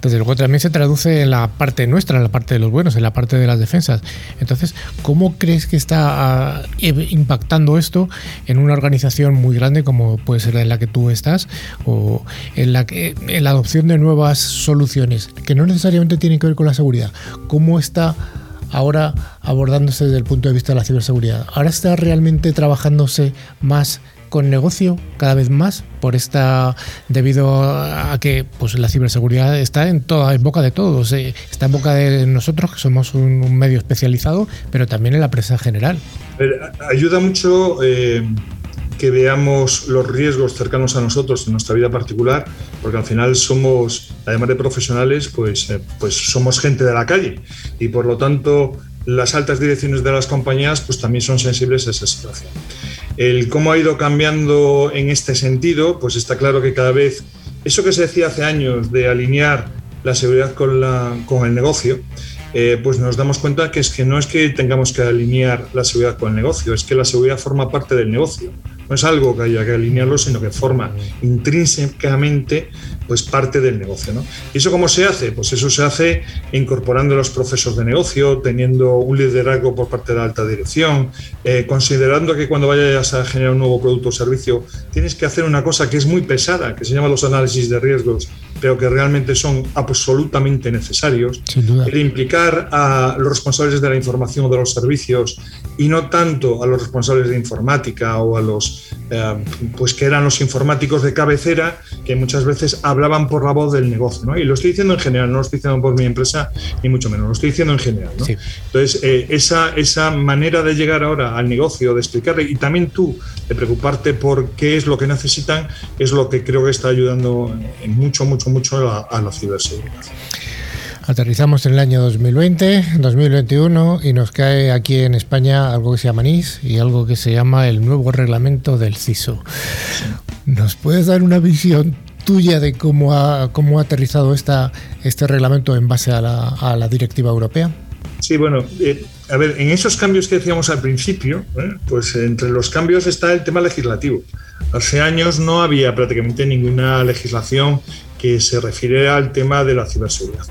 desde luego también se traduce en la parte nuestra, en la parte de los buenos, en la parte de las defensas. Entonces, ¿cómo crees que está ah, impactando esto en una organización muy grande como puede ser en la que tú estás o en la, que, en la adopción de nuevas soluciones que no necesariamente tienen que ver con la seguridad? ¿Cómo está ahora abordándose desde el punto de vista de la ciberseguridad? ¿Ahora está realmente trabajándose más con negocio cada vez más por esta debido a que pues la ciberseguridad está en toda en boca de todos eh, está en boca de nosotros que somos un, medio especializado pero también en la prensa general ayuda mucho eh, que veamos los riesgos cercanos a nosotros en nuestra vida particular, porque al final somos, además de profesionales, pues, eh, pues somos gente de la calle y por lo tanto las altas direcciones de las compañías pues también son sensibles a esa situación. El cómo ha ido cambiando en este sentido, pues está claro que cada vez eso que se decía hace años de alinear la seguridad con, la, con el negocio, eh, pues nos damos cuenta que es que no es que tengamos que alinear la seguridad con el negocio, es que la seguridad forma parte del negocio. No es algo que haya que alinearlo, sino que forma intrínsecamente pues, parte del negocio. ¿no? ¿Y eso cómo se hace? Pues eso se hace incorporando los procesos de negocio, teniendo un liderazgo por parte de la alta dirección, eh, considerando que cuando vayas a generar un nuevo producto o servicio tienes que hacer una cosa que es muy pesada, que se llama los análisis de riesgos pero que realmente son absolutamente necesarios. El implicar a los responsables de la información o de los servicios y no tanto a los responsables de informática o a los eh, pues que eran los informáticos de cabecera que muchas veces hablaban por la voz del negocio. ¿no? Y lo estoy diciendo en general, no lo estoy diciendo por mi empresa ni mucho menos, lo estoy diciendo en general. Entonces, eh, esa, esa manera de llegar ahora al negocio, de explicarle y también tú de preocuparte por qué es lo que necesitan, es lo que creo que está ayudando en mucho, mucho, mucho a, la ciberseguridad. Aterrizamos en el año 2020, 2021 y nos cae aquí en España algo que se llama NIS y algo que se llama el nuevo reglamento del CISO. ¿Nos puedes dar una visión tuya de cómo ha, cómo ha aterrizado esta, este reglamento en base a la, a la directiva europea? Sí, bueno, eh, a ver, en esos cambios que decíamos al principio, ¿eh? pues entre los cambios está el tema legislativo. Hace años no había prácticamente ninguna legislación que se refiere al tema de la ciberseguridad.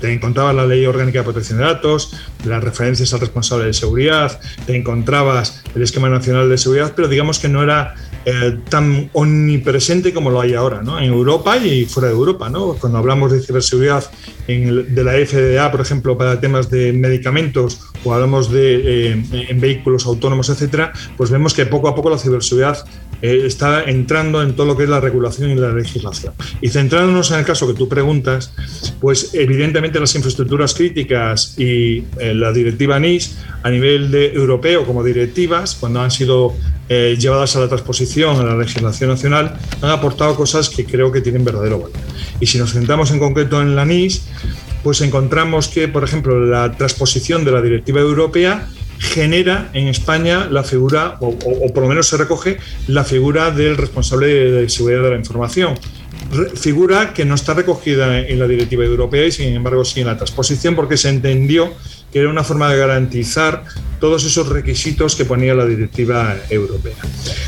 Te, encontrabas la Ley Orgánica de Protección de Datos, las referencias al responsable de seguridad, te encontrabas el Esquema Nacional de Seguridad, pero digamos que no era eh, tan omnipresente como lo hay ahora, ¿no? En Europa y fuera de Europa, ¿no? Cuando hablamos de ciberseguridad en de la FDA, por ejemplo, para temas de medicamentos o hablamos de eh, en vehículos autónomos, etcétera, pues vemos que poco a poco la ciberseguridad eh, está entrando en todo lo que es la regulación y la legislación. Y centrándonos en el caso que tú preguntas, pues evidentemente las infraestructuras críticas y eh, la directiva NIS a nivel de europeo como directivas, cuando han sido eh, llevadas a la transposición a la legislación nacional, han aportado cosas que creo que tienen verdadero valor. Y si nos centramos en concreto en la NIS, pues encontramos que, por ejemplo, la transposición de la directiva europea genera en España la figura, o, por lo menos se recoge, la figura del responsable de seguridad de la información. figura que no está recogida en la directiva europea y sin embargo sí en la transposición porque se entendió que era una forma de garantizar todos esos requisitos que ponía la directiva europea.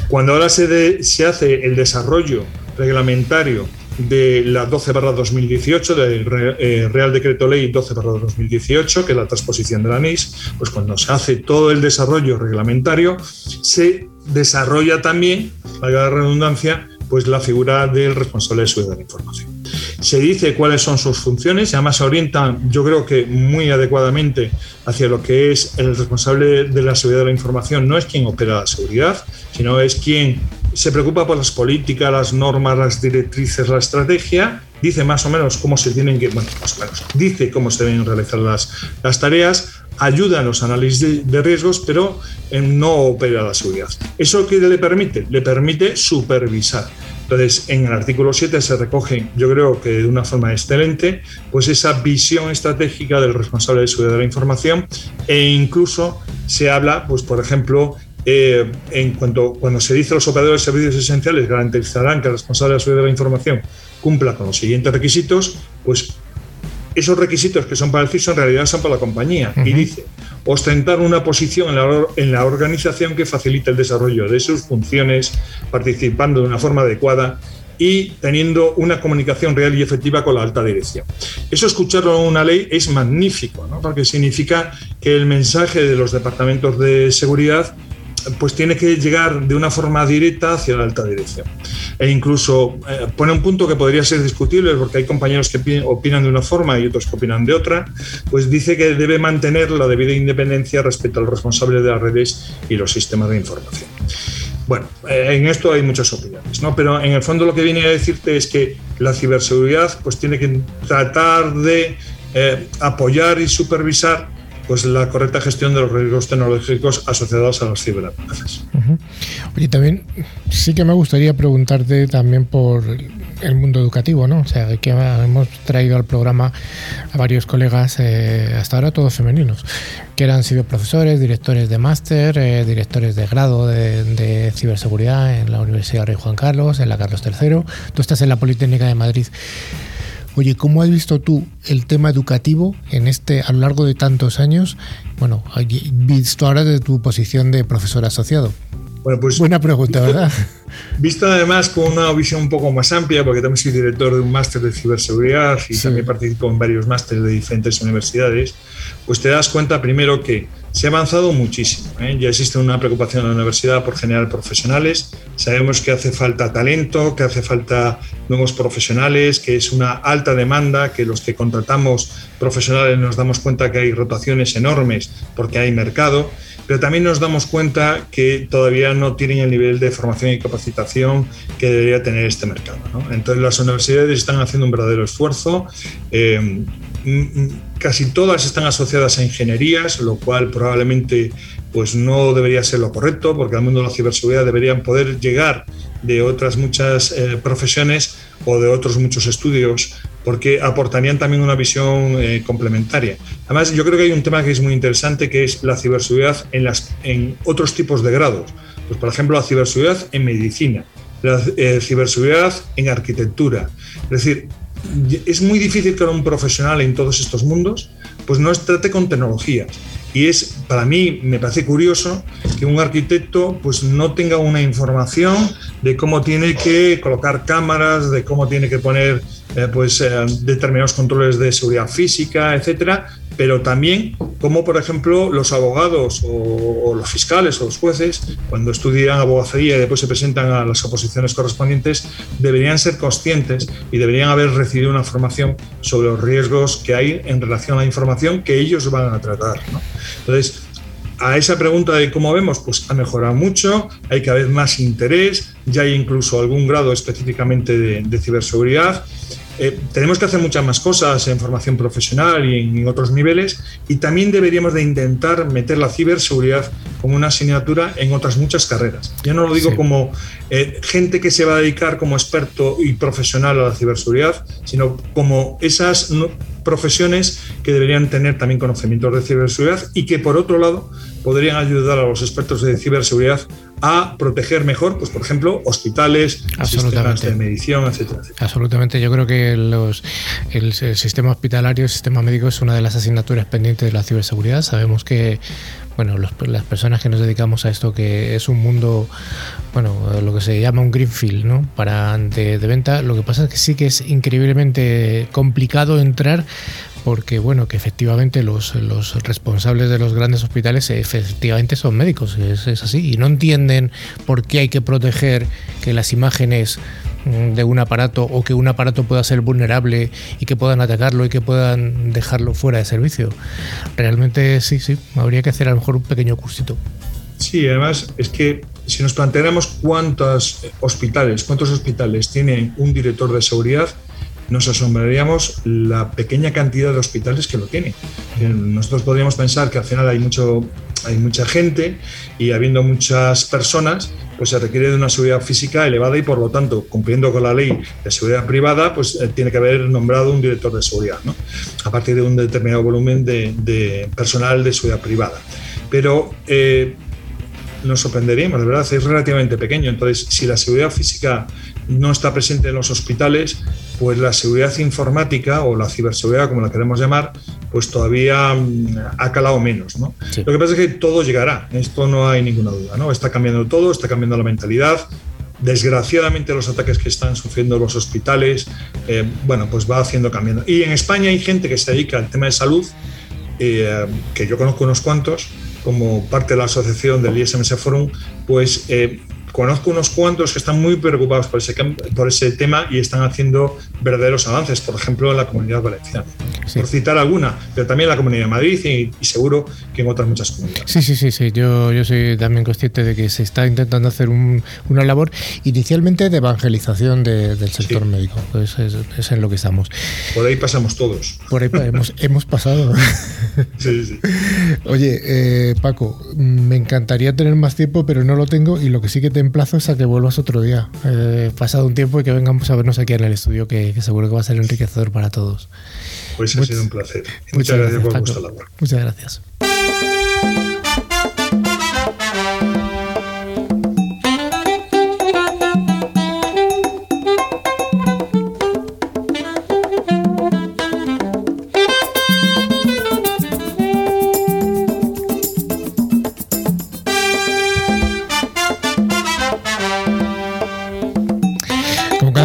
Cuando ahora se, se hace el desarrollo reglamentario de la 12 barra 2018, del eh, Real Decreto Ley 12 barra 2018, que es la transposición de la NIS, pues cuando se hace todo el desarrollo reglamentario, se desarrolla también, la redundancia, pues la figura del responsable de seguridad de la información. Se dice cuáles son sus funciones y además se orientan, yo creo que muy adecuadamente, hacia lo que es el responsable de la seguridad de la información. No es quien opera la seguridad, sino es quien se preocupa por las políticas, las normas, las directrices, la estrategia, dice más o menos cómo se tienen que, bueno, más o dice cómo se deben realizar las, las tareas, ayuda en los análisis de, riesgos, pero no opera la seguridad. ¿Eso qué le permite? Le permite supervisar. Entonces, en el artículo 7 se recoge, yo creo que de una forma excelente, pues esa visión estratégica del responsable de seguridad de la información e incluso se habla, pues por ejemplo, eh, en cuanto cuando se dice los operadores de servicios esenciales garantizarán que el responsable de la seguridad de la información cumpla con los siguientes requisitos, pues esos requisitos que son para el CISO en realidad son para la compañía. Y dice, ostentar una posición en la, en la, organización que facilite el desarrollo de sus funciones, participando de una forma adecuada y teniendo una comunicación real y efectiva con la alta dirección. Eso escucharlo en una ley es magnífico, ¿no? porque significa que el mensaje de los departamentos de seguridad pues tiene que llegar de una forma directa hacia la alta dirección. E incluso eh, pone un punto que podría ser discutible porque hay compañeros que opinan de una forma y otros que opinan de otra, pues dice que debe mantener la debida independencia respecto al responsable de las redes y los sistemas de información. Bueno, eh, en esto hay muchas opiniones, ¿no? pero en el fondo lo que viene a decirte es que la ciberseguridad pues tiene que tratar de eh, apoyar y supervisar pues la correcta gestión de los riesgos tecnológicos asociados a las ciberamenazas. Oye, también sí que me gustaría preguntarte también por el mundo educativo, ¿no? O sea, que hemos traído al programa a varios colegas, eh, hasta ahora todos femeninos, que han sido profesores, directores de máster, eh, directores de grado de, de, ciberseguridad en la Universidad Rey Juan Carlos, en la Carlos III. Tú estás en la Politécnica de Madrid. Oye, ¿cómo has visto tú el tema educativo en este a lo largo de tantos años? Bueno, visto ahora de tu posición de profesor asociado. Bueno, pues, Buena pregunta, ¿verdad? Visto además con una visión un poco más amplia, porque también soy director de un máster de ciberseguridad y también participo en varios másteres de diferentes universidades, pues te das cuenta primero que se ha avanzado muchísimo. ¿eh? Ya existe una preocupación en la universidad por generar profesionales. Sabemos que hace falta talento, que hace falta nuevos profesionales, que es una alta demanda, que los que contratamos profesionales nos damos cuenta que hay rotaciones enormes porque hay mercado, pero también nos damos cuenta que todavía no tienen el nivel de formación y capacitación que debería tener este mercado. Entonces las universidades están haciendo un verdadero esfuerzo. Eh, casi todas están asociadas a ingenierías, lo cual probablemente pues no debería ser lo correcto, porque al mundo de la ciberseguridad deberían poder llegar de otras muchas eh, profesiones o de otros muchos estudios, porque aportarían también una visión eh, complementaria. Además, yo creo que hay un tema que es muy interesante, que es la ciberseguridad en, las, en otros tipos de grados. Pues, por ejemplo, la ciberseguridad en medicina, la eh, ciberseguridad en arquitectura. Es decir, es muy difícil que un profesional en todos estos mundos pues no trate con tecnologías. Y es, para mí, me parece curioso que un arquitecto pues no tenga una información de cómo tiene que colocar cámaras, de cómo tiene que poner eh, pues, eh, determinados controles de seguridad física, etcétera, pero también como, por ejemplo, los abogados o, los fiscales o los jueces, cuando estudian abogacía y después se presentan a las oposiciones correspondientes, deberían ser conscientes y deberían haber recibido una formación sobre los riesgos que hay en relación a la información que ellos van a tratar. Entonces, a esa pregunta de cómo vemos, pues ha mejorado mucho, hay cada vez más interés, ya hay incluso algún grado específicamente de, ciberseguridad. Eh, tenemos que hacer muchas más cosas en formación profesional y en, otros niveles y también deberíamos de intentar meter la ciberseguridad como una asignatura en otras muchas carreras. Ya no lo digo como eh, gente que se va a dedicar como experto y profesional a la ciberseguridad, sino como esas profesiones que deberían tener también conocimientos de ciberseguridad y que por otro lado podrían ayudar a los expertos de ciberseguridad a proteger mejor, pues por ejemplo, hospitales, sistemas de medición, etcétera, Absolutamente, yo creo que los, el, sistema hospitalario, el sistema médico es una de las asignaturas pendientes de la ciberseguridad. Sabemos que bueno, las personas que nos dedicamos a esto, que es un mundo, bueno, lo que se llama un greenfield, ¿no? Para de, de venta, lo que pasa es que sí que es increíblemente complicado entrar porque bueno, que efectivamente los, los, responsables de los grandes hospitales efectivamente son médicos, es, es, así, y no entienden por qué hay que proteger que las imágenes mm, de un aparato o que un aparato pueda ser vulnerable y que puedan atacarlo y que puedan dejarlo fuera de servicio. Realmente sí, sí, habría que hacer a lo mejor un pequeño cursito. Sí, además es que si nos planteáramos cuántos hospitales, cuántos hospitales tienen un director de seguridad, nos asombraríamos la pequeña cantidad de hospitales que lo tienen. Nosotros podríamos pensar que al final hay, mucho, hay mucha gente y habiendo muchas personas, pues se requiere de una seguridad física elevada y por lo tanto, cumpliendo con la ley de seguridad privada, pues eh, tiene que haber nombrado un director de seguridad, ¿no? a partir de un determinado volumen de, personal de seguridad privada. Pero eh, nos sorprenderíamos, de verdad, es relativamente pequeño. Entonces, si la seguridad física no está presente en los hospitales, pues la seguridad informática o la ciberseguridad, como la queremos llamar, pues todavía mm, ha calado menos. ¿no? Lo que pasa es que todo llegará, esto no hay ninguna duda, ¿no? está cambiando todo, está cambiando la mentalidad. Desgraciadamente los ataques que están sufriendo los hospitales, eh, bueno, pues va haciendo cambiando. Y en España hay gente que se dedica al tema de salud, eh, que yo conozco unos cuantos, como parte de la asociación del ISMS Forum, pues eh, conozco unos cuantos que están muy preocupados por ese, por ese tema y están haciendo verdaderos avances, por ejemplo, en la comunidad valenciana. Por citar alguna, pero también en la comunidad de Madrid y, seguro que en otras muchas comunidades. Sí, sí, sí, sí. Yo, yo soy también consciente de que se está intentando hacer una labor inicialmente de evangelización del sector médico. Pues es, en lo que estamos. Por ahí pasamos todos. Por ahí hemos, hemos pasado. sí, sí. Oye, eh, Paco, me encantaría tener más tiempo, pero no lo tengo y lo que sí que te emplazo es a que vuelvas otro día. Eh, pasado un tiempo y que vengamos a vernos aquí en el estudio, que, seguro que va a ser enriquecedor para todos. Pues ha sido un placer. Muchas, gracias, por vuestra labor. Muchas gracias.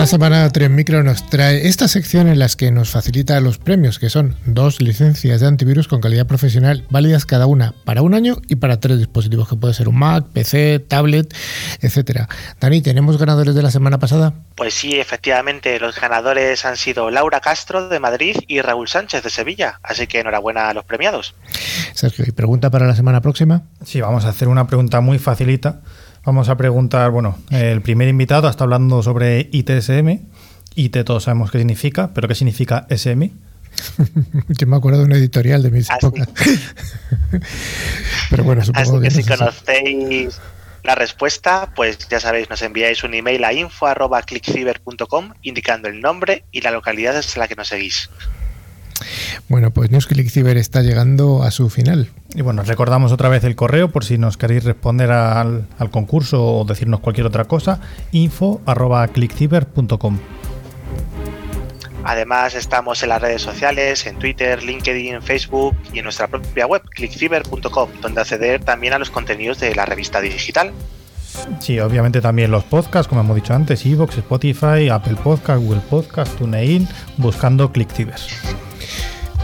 Semana 3 Micro nos trae esta sección en las que nos facilita los premios, que son dos licencias de antivirus con calidad profesional válidas cada una para un año y para tres dispositivos, que puede ser un Mac, PC, tablet, etcétera. Dani, ¿tenemos ganadores de la semana pasada? Pues sí, efectivamente, los ganadores han sido Laura Castro de Madrid y Raúl Sánchez de Sevilla, así que enhorabuena a los premiados. Sergio, ¿y pregunta para la semana próxima? Sí, vamos a hacer una pregunta muy facilita Vamos a preguntar, bueno, el primer invitado está hablando sobre ITSM. IT todos sabemos qué significa, pero ¿qué significa SM? Yo me acuerdo de una editorial de mis épocas. pero bueno, supongo que, si conocéis la respuesta, pues ya sabéis, nos enviáis un email a info.clickciber.com indicando el nombre y la localidad desde la que nos seguís. Bueno, pues NewsClick Cyber está llegando a su final. Y bueno, recordamos otra vez el correo por si nos queréis responder al, concurso o decirnos cualquier otra cosa, info Además estamos en las redes sociales, en Twitter, LinkedIn, Facebook y en nuestra propia web, clickciber.com, donde acceder también a los contenidos de la revista digital. Sí, obviamente también los podcasts, como hemos dicho antes, Evox, Spotify, Apple Podcast, Google Podcast, TuneIn, buscando ClickCiber.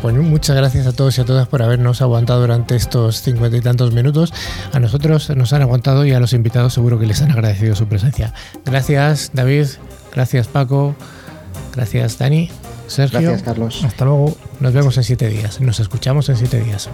Pues muchas gracias a todos y a todas por habernos aguantado durante estos cincuenta y tantos minutos. A nosotros nos han aguantado y a los invitados seguro que les han agradecido su presencia. Gracias David, gracias Paco, gracias Dani, Sergio. Gracias Carlos. Hasta luego. Nos vemos en siete días. Nos escuchamos en siete días.